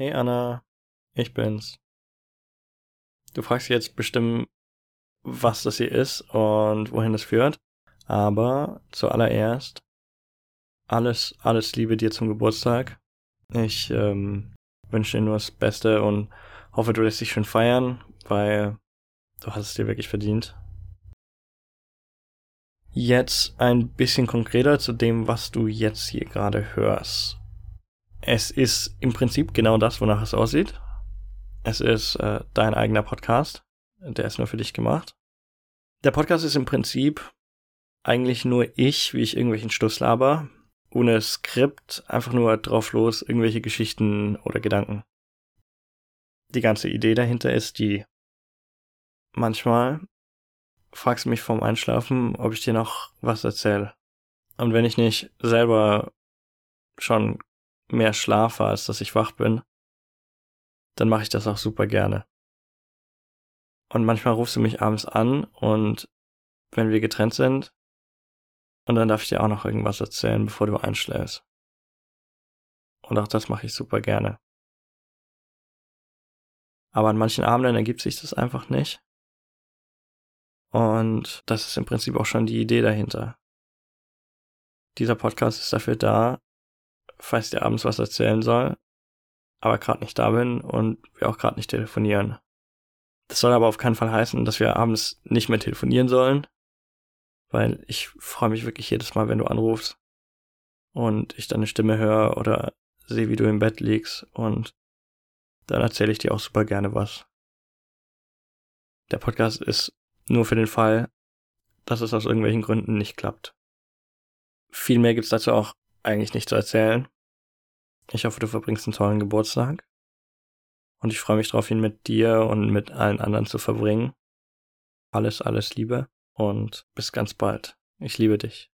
Hey Anna, ich bin's. Du fragst jetzt bestimmt, was das hier ist und wohin es führt. Aber zuallererst alles, alles Liebe dir zum Geburtstag. Ich ähm, wünsche dir nur das Beste und hoffe, du lässt dich schön feiern, weil du hast es dir wirklich verdient. Jetzt ein bisschen konkreter zu dem, was du jetzt hier gerade hörst. Es ist im Prinzip genau das, wonach es aussieht. Es ist äh, dein eigener Podcast. Der ist nur für dich gemacht. Der Podcast ist im Prinzip eigentlich nur ich, wie ich irgendwelchen Stuss laber, ohne Skript, einfach nur drauf los, irgendwelche Geschichten oder Gedanken. Die ganze Idee dahinter ist die, manchmal fragst du mich vorm Einschlafen, ob ich dir noch was erzähle. Und wenn ich nicht selber schon mehr schlafe, als dass ich wach bin, dann mache ich das auch super gerne. Und manchmal rufst du mich abends an und wenn wir getrennt sind, und dann darf ich dir auch noch irgendwas erzählen, bevor du einschläfst. Und auch das mache ich super gerne. Aber an manchen Abenden ergibt sich das einfach nicht. Und das ist im Prinzip auch schon die Idee dahinter. Dieser Podcast ist dafür da, falls dir abends was erzählen soll, aber gerade nicht da bin und wir auch gerade nicht telefonieren. Das soll aber auf keinen Fall heißen, dass wir abends nicht mehr telefonieren sollen, weil ich freue mich wirklich jedes Mal, wenn du anrufst und ich deine Stimme höre oder sehe, wie du im Bett liegst und dann erzähle ich dir auch super gerne was. Der Podcast ist nur für den Fall, dass es aus irgendwelchen Gründen nicht klappt. Viel mehr gibt's dazu auch eigentlich nicht zu erzählen. Ich hoffe, du verbringst einen tollen Geburtstag. Und ich freue mich drauf, ihn mit dir und mit allen anderen zu verbringen. Alles, alles Liebe und bis ganz bald. Ich liebe dich.